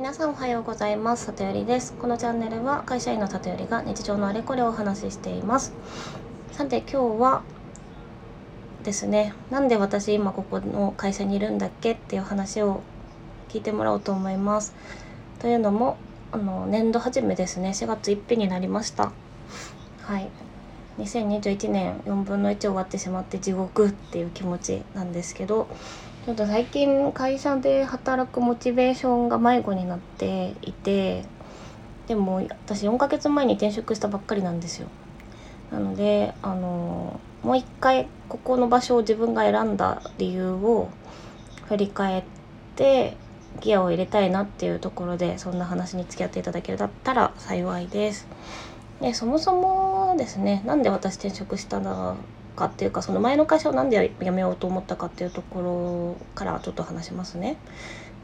皆さんおはようございます。里よりです。このチャンネルは会社員の里よりが日常のあれこれをお話ししています。さて今日はですねなんで私今ここの会社にいるんだっけ？っていう話を聞いてもらおうと思います。というのもあの年度始めですね。4月1日になりました。はい。2021年4分の1終わってしまって地獄っていう気持ちなんですけどちょっと最近会社で働くモチベーションが迷子になっていてでも私4ヶ月前に転職したばっかりなんですよなのであのもう一回ここの場所を自分が選んだ理由を振り返ってギアを入れたいなっていうところでそんな話に付き合っていただけるだったら幸いです。でそもそもですねなんで私転職したのかっていうかその前の会社を何で辞めようと思ったかっていうところからちょっと話しますね。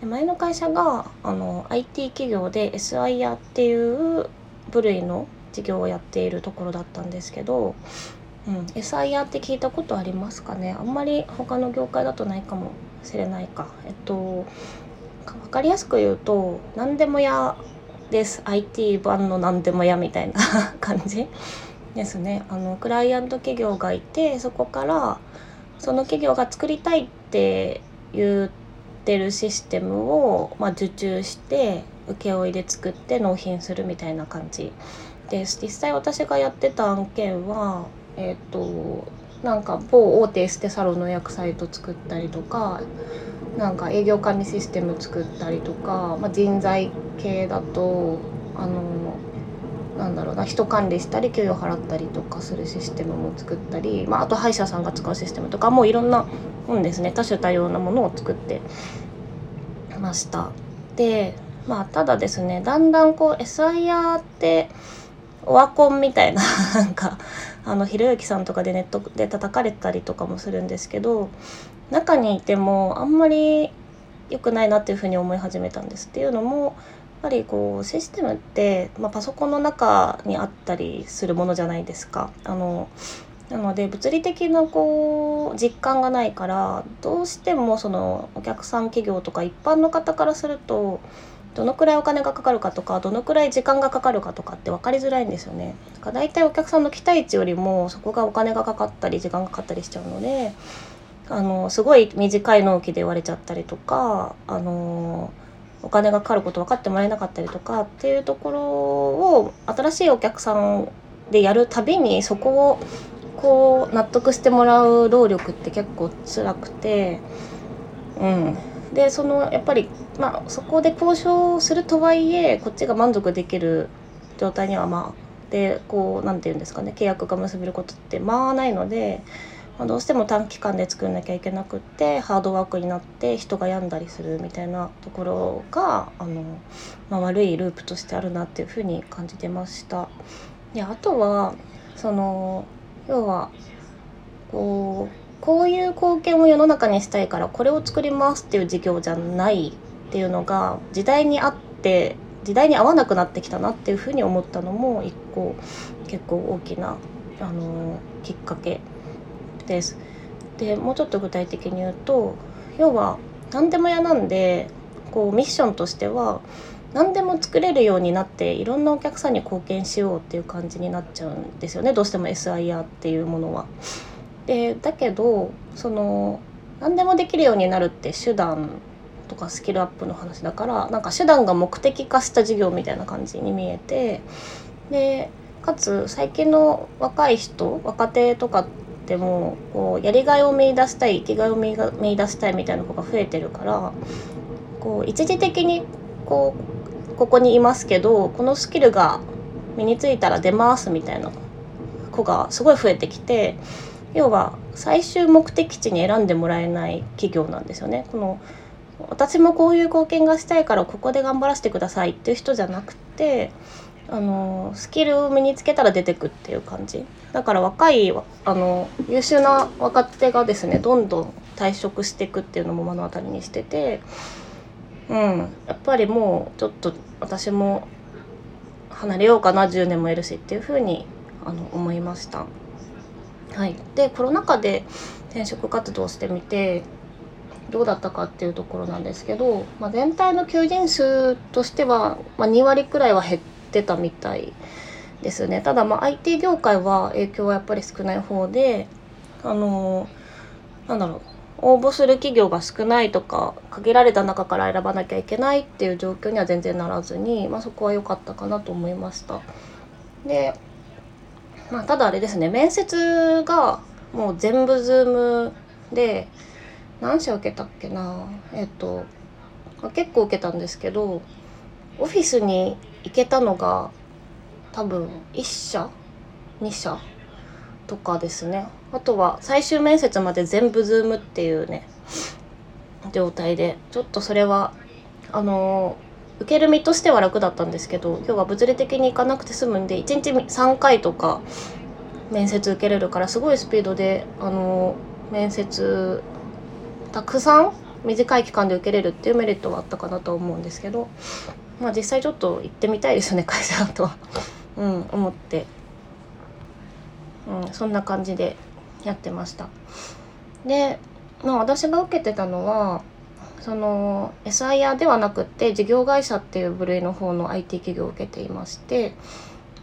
で前の会社があの IT 企業で SIR っていう部類の事業をやっているところだったんですけど、うん、SIR って聞いたことありますかね？あんまり他の業界だとないかもしれないか。えっと分かりやすく言うと何でも屋です IT 版の何でも屋みたいな 感じですね。あのクライアント企業がいてそこからその企業が作りたいって言ってるシステムを、まあ、受注して請負で作って納品するみたいな感じです。実際私がやってた案件はえっ、ー、となんか某大手エステサロンの予約サイト作ったりとかなんか営業管理システム作ったりとか、まあ、人材系だとあのなんだろうな人管理したり給与払ったりとかするシステムも作ったり、まあ、あと歯医者さんが使うシステムとかもういろんなもんですね多種多様なものを作ってました。でまあただですねだんだんこう SIR ってオワコンみたいな なんかあのひろゆきさんとかでネットで叩かれたりとかもするんですけど中にいてもあんまり良くないなっていうふうに思い始めたんですっていうのもっぱりこうシステムって、まあ、パソコンの中にあったりするものじゃないですか。あのなので物理的なこう実感がないからどうしてもそのお客さん企業とか一般の方からするとどのくらいお金がかかるかとかどのくらい時間がかかるかとかって分かりづらいんですよね。だから大体お客さんの期待値よりもそこがお金がかかったり時間がかかったりしちゃうのであのすごい短い納期で言われちゃったりとかあのお金がかかること分かってもらえなかったりとかっていうところを新しいお客さんでやるたびにそこをこう納得してもらう労力って結構辛くてうんでそのやっぱりまあそこで交渉するとはいえこっちが満足できる状態にはまあでこう何て言うんですかね契約が結べることってまあないので。まあ、どうしても短期間で作んなきゃいけなくってハードワークになって人が病んだりするみたいなところがあの、まあ、悪いループとしてあるなっていうふうに感じてました。であとはその要はこうこういう貢献を世の中にしたいからこれを作りますっていう事業じゃないっていうのが時代に合って時代に合わなくなってきたなっていうふうに思ったのも一個結構大きなあのきっかけです。でもうちょっと具体的に言うと要は何でも屋なんでこうミッションとしては何でも作れるようになっていろんなお客さんに貢献しようっていう感じになっちゃうんですよねどうしても SIR っていうものは。でだけどその何でもできるようになるって手段とかスキルアップの話だからなんか手段が目的化した事業みたいな感じに見えてでかつ最近の若い人若手とかでもこうやりがいを見出したい生きがいを見出したいみたいな子が増えてるからこう一時的にこうここにいますけどこのスキルが身についたら出ますみたいな子がすごい増えてきて要は最終目的地に選んでもらえない企業なんですよね。この私もこういう貢献がしたいからここで頑張らせてくださいっていう人じゃなくてあのスキルを身につけたら出てくっていう感じ。だから若いあの優秀な若手がですねどんどん退職していくっていうのも目の当たりにしててうん。やっぱりもうちょっと私も離れようかな10年もいるしっていうふうにあの思いました。はい、でコロナ禍で転職活動してみてどうだったかっていうところなんですけど、まあ、全体の求人数としては、まあ、2割くらいは減ってたみたいですねただまあ IT 業界は影響はやっぱり少ない方であのなんだろう応募する企業が少ないとか限られた中から選ばなきゃいけないっていう状況には全然ならずに、まあ、そこは良かったかなと思いました。で、まあ、ただあれですね面接がもう全部ズームで何社受けたっけなえっと、結構受けたんですけどオフィスに行けたのが多分1社？2社？とかですね。あとは最終面接まで全部ズームっていうね状態でちょっとそれはあの受ける身としては楽だったんですけど今日は物理的に行かなくて済むんで1日3回とか面接受けれるからすごいスピードであの面接たくさん短い期間で受けれるっていうメリットはあったかなと思うんですけどまあ実際ちょっと行ってみたいですよね会社だと。うん思って。うん、そんな感じでやってました。で、まあ、私が受けてたのはその SIR ではなくって事業会社っていう部類の方の IT 企業を受けていまして、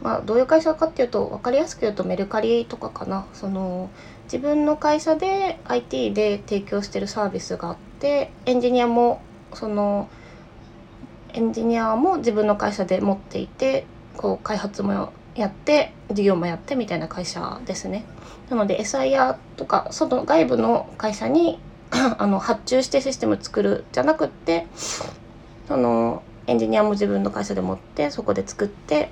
まあ、どういう会社かっていうと分かりやすく言うとメルカリとかかな。その自分の会社で IT で提供してるサービスがあってエンジニアもそのエンジニアも自分の会社で持っていてこう開発もやって事業もやってみたいな会社ですね。なので SIR とか外外部の会社に あの発注してシステム作るじゃなくってそのエンジニアも自分の会社で持ってそこで作って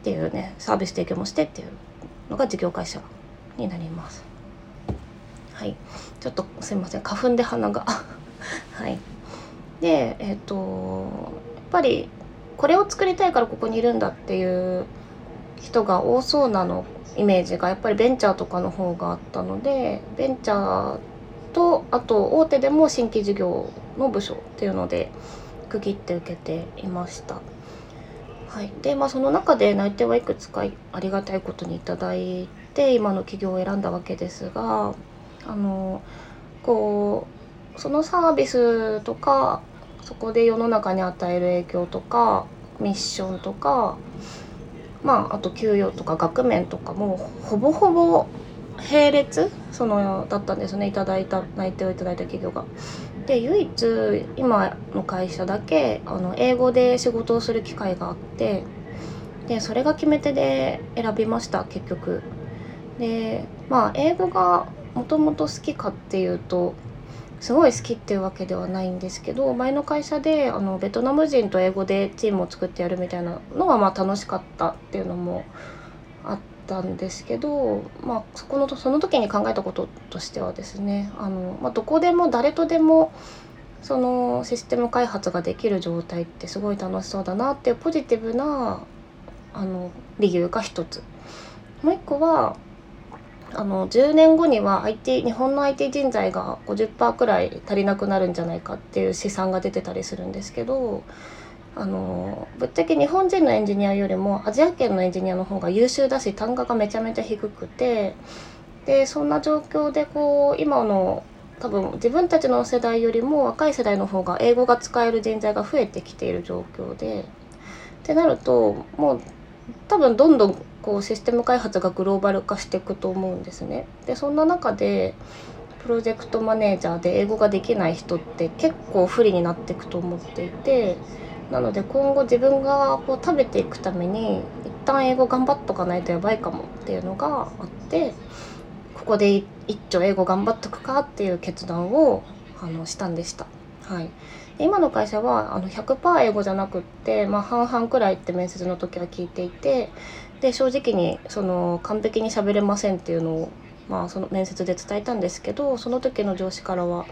っていうねサービス提供もしてっていうのが事業会社になります。はい。ちょっとすいません。花粉で鼻が。はい。でえっ、ー、とやっぱりこれを作りたいからここにいるんだっていう人が多そうなのイメージがやっぱりベンチャーとかの方があったのでベンチャーとあと大手でも新規事業の部署っていうので区切って受けていました。はい、でまあその中で内定はいくつかありがたいことに頂いて今の企業を選んだわけですがあのこうそのサービスとかそこで世の中に与える影響とかミッションとかまああと給与とか額面とかもほぼほぼ並列そのだったんですねいただいた内定をいただいた企業が。で唯一今の会社だけあの英語で仕事をする機会があってでそれが決め手で選びました結局。でまあ英語がもともと好きかっていうとすごい好きっていうわけではないんですけど前の会社であのベトナム人と英語でチームを作ってやるみたいなのはまあ楽しかったっていうのもあったんですけど、まあ、そこのその時に考えたこととしてはですねあの、まあ、どこでも誰とでもそのシステム開発ができる状態ってすごい楽しそうだなっていうポジティブなあの理由が一つ。もう一個はあの10年後には IT 日本の IT 人材が50%くらい足りなくなるんじゃないかっていう試算が出てたりするんですけどあのぶっちゃけ日本人のエンジニアよりもアジア圏のエンジニアの方が優秀だし単価がめちゃめちゃ低くてでそんな状況でこう今の多分自分たちの世代よりも若い世代の方が英語が使える人材が増えてきている状況でってなるともう多分どんどんこうシステム開発がグローバル化していくと思うんですね。でそんな中でプロジェクトマネージャーで英語ができない人って結構不利になっていくと思っていてなので今後自分がこう食べていくために一旦英語頑張っとかないとやばいかもっていうのがあってここで一丁英語頑張っとくかっていう決断をあのしたんでした。はい、今の会社はあの100%英語じゃなくって、まあ、半々くらいって面接の時は聞いていてで正直にその完璧に喋れませんっていうのを、まあ、その面接で伝えたんですけどその時の上司からは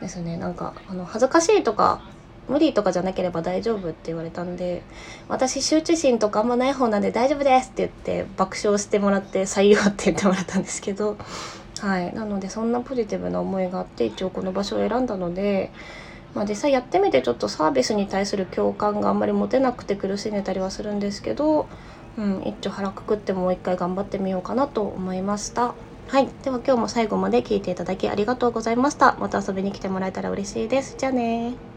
ですねなんかあの恥ずかしいとか無理とかじゃなければ大丈夫って言われたんで私羞恥心とかあんまない方なんで大丈夫ですって言って爆笑してもらって採用って言ってもらったんですけどはい。なのでそんなポジティブな思いがあって一応この場所を選んだのでまあ、実際やってみてちょっとサービスに対する共感があんまり持てなくて苦しんでたりはするんですけど、うん、一丁腹くくってもう一回頑張ってみようかなと思いました。はい。では今日も最後まで聞いていただきありがとうございました。また遊びに来てもらえたら嬉しいです。じゃあね